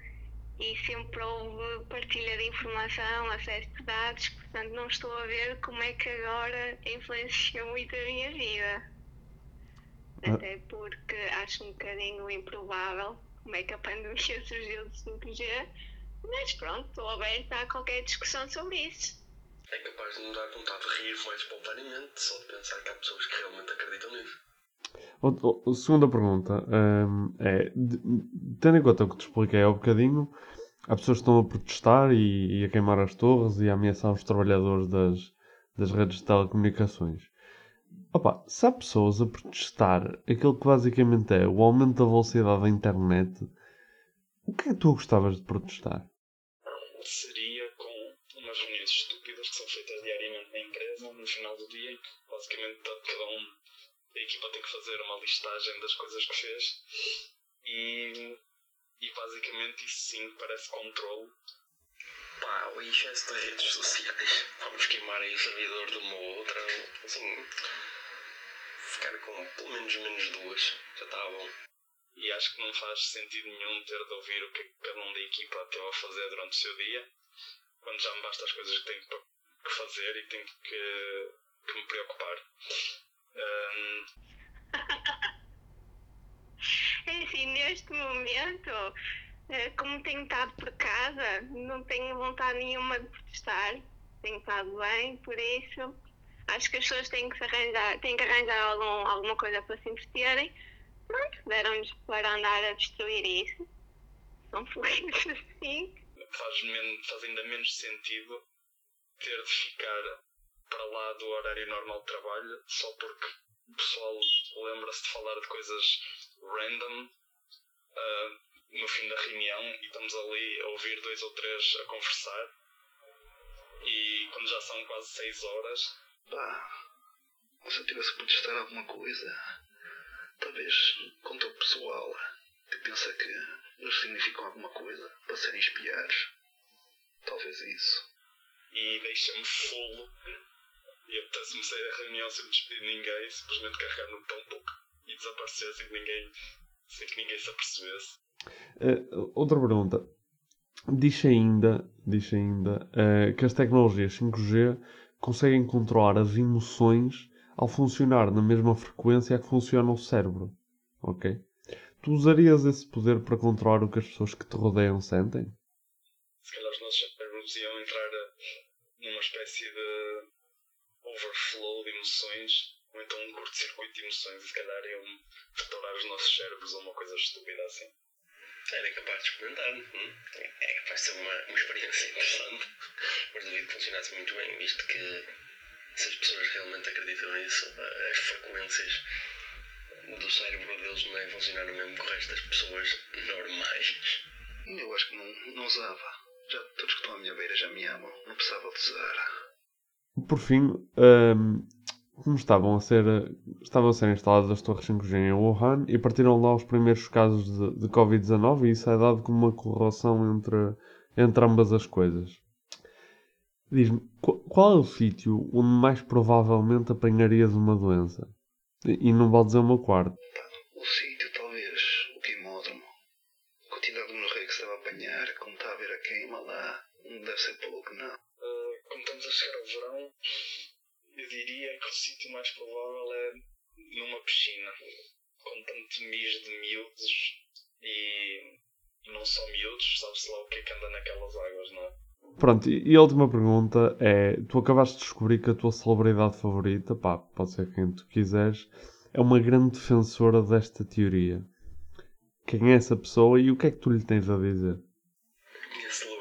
e sempre houve partilha de informação, acesso de dados, portanto não estou a ver como é que agora influenciou muito a minha vida.
Ah.
Até porque acho um bocadinho improvável como é que a pandemia surgiu do 5G, mas pronto, estou aberta a qualquer discussão sobre isso.
É capaz de me dar vontade de rir mais espontaneamente só de pensar que há pessoas que realmente acreditam nisso.
Segunda pergunta hum, é: de- tendo em conta o que te expliquei há um bocadinho, há pessoas que estão a protestar e, e a queimar as torres e a ameaçar os trabalhadores das, das redes de telecomunicações. Opa, se há pessoas a protestar aquilo que basicamente é o aumento da velocidade da internet, o que é que tu gostavas de protestar?
seria com umas reuniões estúpidas que são feitas diariamente na empresa no final do dia, em que basicamente to- cada um da equipa tem que fazer uma listagem das coisas que fez e, e basicamente isso sim parece controle.
Pá, o excesso de redes sociais. Vamos queimar aí o servidor de uma ou outra. Assim, ficar com pelo menos menos duas. Já está bom.
E acho que não faz sentido nenhum ter de ouvir o que cada um da equipa teve a fazer durante o seu dia, quando já me basta as coisas que tenho que fazer e tenho que, que me preocupar. Ahm,
Assim, neste momento, eh, como tenho estado por casa, não tenho vontade nenhuma de protestar. Tenho estado bem, por isso acho que as pessoas têm que se arranjar, têm que arranjar algum, alguma coisa para se investirem. Pronto, deram-nos para andar a destruir isso. São felizes assim.
faz, faz ainda menos sentido ter de ficar para lá do horário normal de trabalho só porque o pessoal lembra-se de falar de coisas random ah, no fim da reunião e estamos ali a ouvir dois ou três a conversar e quando já são quase seis horas
Pá, se eu tivesse a protestar alguma coisa, talvez contra o pessoal que pensa que eles significam alguma coisa para serem espiados. Talvez isso.
e deixa-me full e apetece-me sair da reunião sem despedir de ninguém, simplesmente carregar no botão pouco e desapareceu sem que ninguém, sem que ninguém se apercebesse.
Uh, outra pergunta. Diz ainda, diz ainda uh, que as tecnologias 5G conseguem controlar as emoções ao funcionar na mesma frequência que funciona o cérebro. Ok? Tu usarias esse poder para controlar o que as pessoas que te rodeiam sentem?
Se calhar os nossos cérebros iam entrar eh, numa espécie de overflow de emoções então um curto-circuito de emoções, e se calhar iam restaurar os nossos cérebros ou uma coisa estúpida assim.
Era capaz de experimentar. Hum? É capaz de ser uma, uma experiência interessante. Mas duvido que funcionasse muito bem, visto que se as pessoas realmente acreditam nisso, as frequências do cérebro deles não devem funcionar no mesmo que o resto das pessoas normais.
Eu acho que não, não usava. Já todos que estão à minha beira já me amam. Não precisava de usar.
Por fim, hum, como estavam a ser, estavam a ser instaladas as torres 5G em Wuhan e partiram lá os primeiros casos de, de Covid-19 e isso é dado como uma correlação entre, entre ambas as coisas. Diz-me, qu- qual é o sítio onde mais provavelmente apanharias uma doença? E, e não vale dizer uma quarta.
O sítio, talvez, o queimódromo. A quantidade de morrer que se deve apanhar, como está a ver a queima lá, não deve ser pouco, não.
Diria que o sítio mais provável é numa piscina, com tanto mijo de miúdos e, não só miúdos, sabe-se lá o que é que anda naquelas águas, não é?
Pronto, e e a última pergunta é: tu acabaste de descobrir que a tua celebridade favorita, pá, pode ser quem tu quiseres, é uma grande defensora desta teoria. Quem é essa pessoa e o que é que tu lhe tens a dizer?
Minha celebridade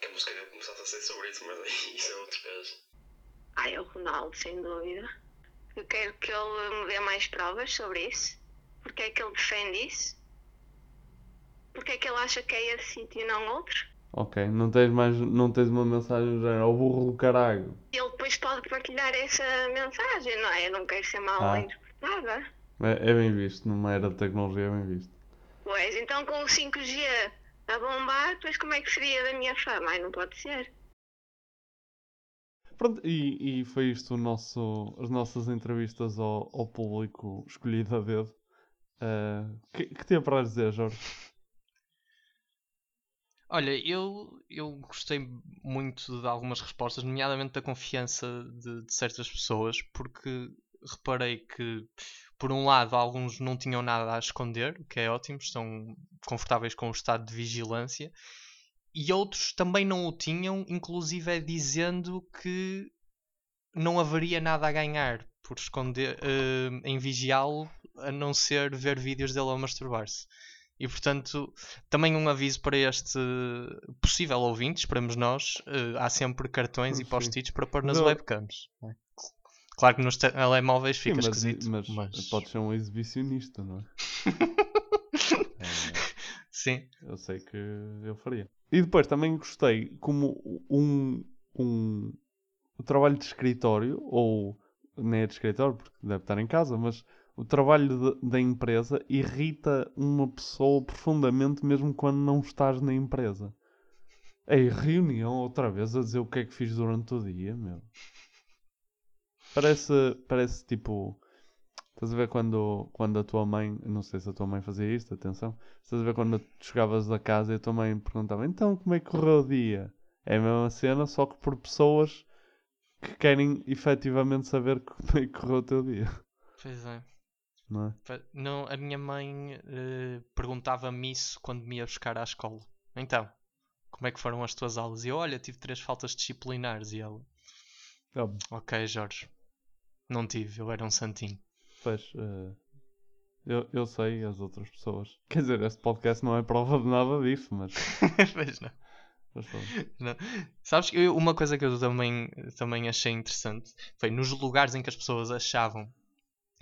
Que a música dele começasse a ser sobre isso, mas aí isso é outro caso.
Ai, é o Ronaldo, sem dúvida. Eu quero que ele me dê mais provas sobre isso. Porque é que ele defende isso? Porque é que ele acha que é esse sítio e não outro?
Ok, não tens mais, não tens uma mensagem do género, ao burro do caralho.
Ele depois pode partilhar essa mensagem, não é? Eu não quero ser mal
Ah.
interpretada.
É, é bem visto, numa era de tecnologia é bem visto.
Pois, então com o 5G a bombar, depois como é que seria da minha fama? Ai, não pode ser.
Pronto, e, e foi isto o nosso, as nossas entrevistas ao, ao público escolhido a dedo. Uh, que, que tinha para dizer, Jorge?
Olha, eu, eu gostei muito de algumas respostas, nomeadamente da confiança de, de certas pessoas, porque reparei que, por um lado, alguns não tinham nada a esconder, o que é ótimo, estão confortáveis com o estado de vigilância, e outros também não o tinham, inclusive é dizendo que não haveria nada a ganhar por esconder eh, em vigiá-lo, a não ser ver vídeos dele a masturbar-se. E portanto, também um aviso para este possível ouvinte, esperamos nós, eh, há sempre cartões e
Sim.
post-its para pôr nas
Não.
webcams. É? Claro que nos telemóveis
Sim,
fica
mas,
esquisito.
mas,
mas-
pode ser um exibicionista, não é?
Sim.
Eu sei que eu faria. E depois também gostei como um, um o trabalho de escritório, ou nem é de escritório, porque deve estar em casa, mas o trabalho de- da empresa irrita uma pessoa profundamente mesmo quando não estás na empresa. Ei, reunião outra vez a dizer o que é que fiz durante o dia, meu. Parece, parece tipo. Estás a ver quando, quando a tua mãe. Não sei se a tua mãe fazia isto, atenção. Estás a ver quando chegavas da casa e a tua mãe perguntava: Então como é que correu o dia? É a mesma cena, só que por pessoas que querem efetivamente saber como é que correu o teu dia.
Pois é.
Não é?
Não, a minha mãe eh, perguntava-me isso quando me ia buscar à escola. Então, como é que foram as tuas aulas? E eu, olha, tive três faltas disciplinares. E ela,
Óbvio.
ok, Jorge, não tive, eu era um santinho.
Pois, eh, eu, eu sei, as outras pessoas. Quer dizer, este podcast não é prova de nada disso, mas.
Pois não.
mas.
Não. Sabes que uma coisa que eu também, também achei interessante foi nos lugares em que as pessoas achavam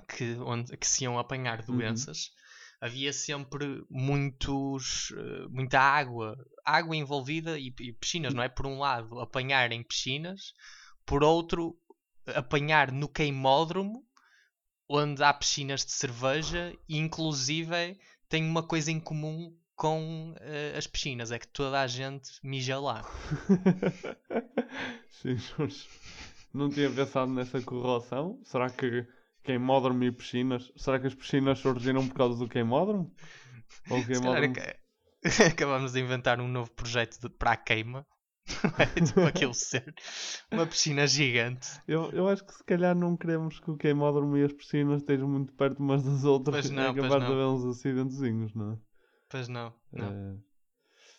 que, onde, que se iam apanhar
Uhum.
doenças, havia sempre muitos, eh, muita água, água envolvida e, e piscinas, não é? Por um lado, apanhar em piscinas, por outro, apanhar no queimódromo, onde há piscinas de cerveja e inclusive tem uma coisa em comum com eh, as piscinas, é que toda a gente mija lá.
Sim, Jorge. Não tinha pensado nessa correlação. Será que queimódromo e piscinas. Será que as piscinas surgiram por causa do queimódromo? Ou queimódromo.
aca- acabamos de inventar um novo projeto de- para a queima. é tipo aquele ser. Uma piscina gigante.
Eu, eu acho que se calhar não queremos que o queimódromo e as piscinas estejam muito perto umas das outras.
Pois não,
é capaz de haver uns acidentezinhos, não é?
Pois não. não.
Eh,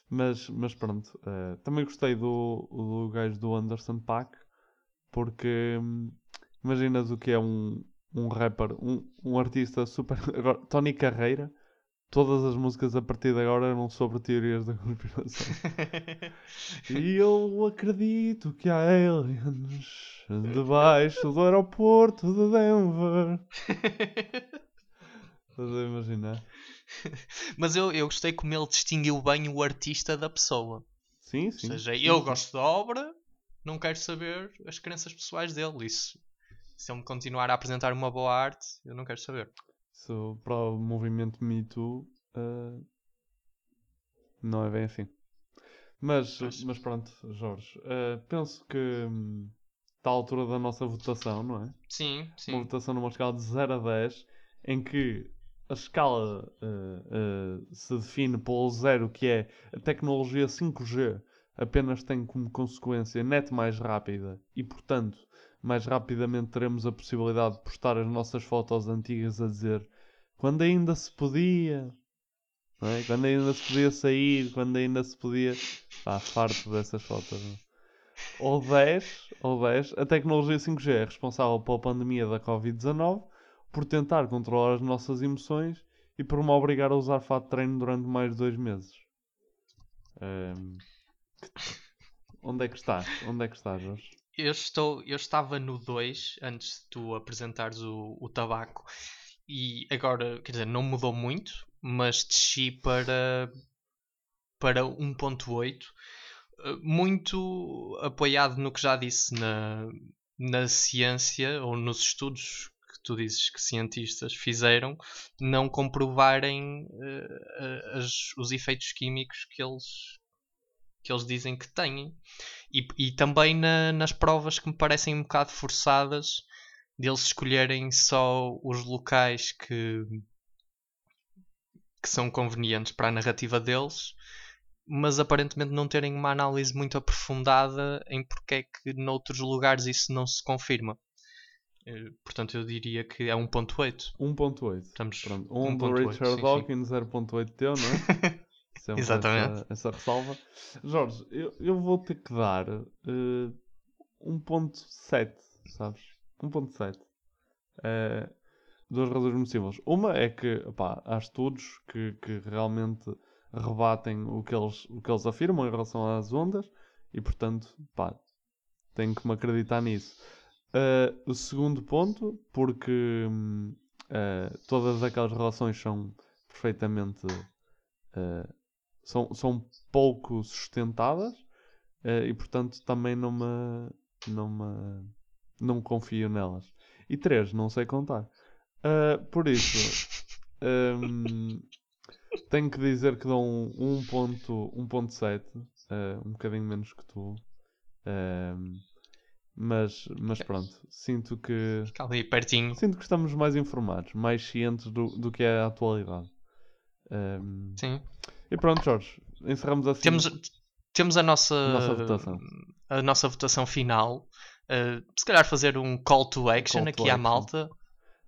mas, mas pronto, eh, também gostei do, do gajo do Anderson Paak, porque hum, imaginas o que é um, um rapper, um, um artista super. Agora, Tony Carreira, todas as músicas a partir de agora eram sobre teorias da conspiração. e eu acredito que há aliens debaixo do aeroporto de Denver. Estás a imaginar?
Mas eu, eu gostei como ele distinguiu bem o artista da pessoa.
Sim,
Ou
sim.
seja,
sim,
eu
sim.
gosto da obra, não quero saber as crenças pessoais dele. Isso, se ele me continuar a apresentar uma boa arte, eu não quero saber.
Isso para o movimento Me Too eh, não é bem assim. Mas, mas pronto, Jorge, eh, penso que hum, está à altura da nossa votação, não é?
Sim, sim.
Uma votação numa escala de 0 a 10, em que a escala eh, se define pelo 0, que é a tecnologia 5G apenas tem como consequência net mais rápida e, portanto, mais rapidamente teremos a possibilidade de postar as nossas fotos antigas a dizer quando ainda se podia, é? quando ainda se podia sair, quando ainda se podia. Pá, farto dessas fotos. não é? Ou 10, ou 10, a tecnologia 5G é responsável pela pandemia da Covid-19 por tentar controlar as nossas emoções e por me obrigar a usar fato de treino durante mais de dois meses. Ahm, Onde é que estás? Onde é que estás, Jorge?
Eu, estou, eu estava no 2 antes de tu apresentares o, o tabaco e agora, quer dizer, não mudou muito, mas desci para, para 1.8, eh, muito apoiado no que já disse na, na ciência ou nos estudos que tu dizes que cientistas fizeram, não comprovarem eh, as- os efeitos químicos que eles que eles dizem que têm. E, e também na- nas provas que me parecem um bocado forçadas deles escolherem só os locais que, que são convenientes para a narrativa deles, mas aparentemente não terem uma análise muito aprofundada em porque é que noutros lugares isso não se confirma. Eh, Portanto, eu diria que é 1.8.
1.8.
Estamos
Pronto, 1 do
1.8,
Richard. Dawkins, 0.8 teu, não é? Sempre
Exatamente.
Essa, essa ressalva. Jorge, eu, eu vou ter que dar eh, 1.7, sabes? 1.7. Eh, duas razões muito simples. Uma é que opá, há estudos que, que realmente rebatem o que, eles, o que eles afirmam em relação às ondas e, portanto, pá, tenho que me acreditar nisso. Eh, o segundo ponto, porque eh, todas aquelas relações são perfeitamente eh, são, são pouco sustentadas eh, e portanto também não me não me não confio nelas e três não sei contar Eh, por isso hum, tenho que dizer que dou um 1.7 eh, um bocadinho menos que tu Ehm, mas, mas pronto, sinto que
Fica ali pertinho.
sinto que estamos mais informados, mais cientes do, do que é a atualidade. Ehm,
Sim.
E pronto, Jorge, encerramos assim.
Temos, temos a nossa,
nossa votação.
a nossa votação final. Uh, se calhar fazer um call to action
Call to
aqui à
action.
malta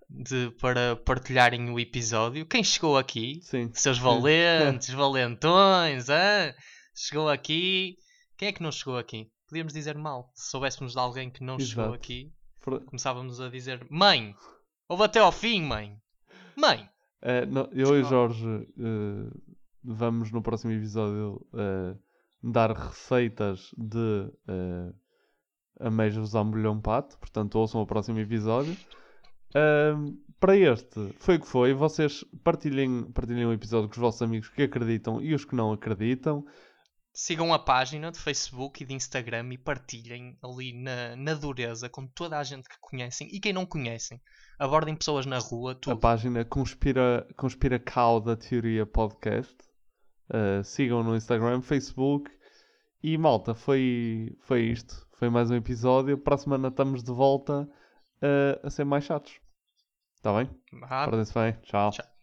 de, para partilharem o episódio. Quem chegou aqui,
Sim.
seus valentes, valentões, hã? chegou aqui. Quem é que não chegou aqui? Podíamos dizer mal. Se soubéssemos de alguém que não chegou
Exato.
aqui,
For-
começávamos a dizer: Mãe, houve até ao fim, mãe. Mãe,
Eh, não, eu e Jorge eh, vamos no próximo episódio eh, dar receitas de uh, ameijos ao molhão pato, portanto ouçam o próximo episódio. Ahm, para este, foi o que foi. Vocês partilhem, partilhem o episódio com os vossos amigos que acreditam e os que não acreditam.
sigam a página de Facebook e de Instagram e partilhem ali na, na dureza com toda a gente que conhecem e quem não conhecem. Abordem pessoas na rua,
A
tudo.
página Conspira, Conspira Cow da Teoria Podcast. Uh, sigam no Instagram, Facebook. E malta, foi, foi isto. Foi mais um episódio. Para a semana estamos de volta uh, a ser mais chatos. Está bem? Portem-se bem. Tchau.
Tchau.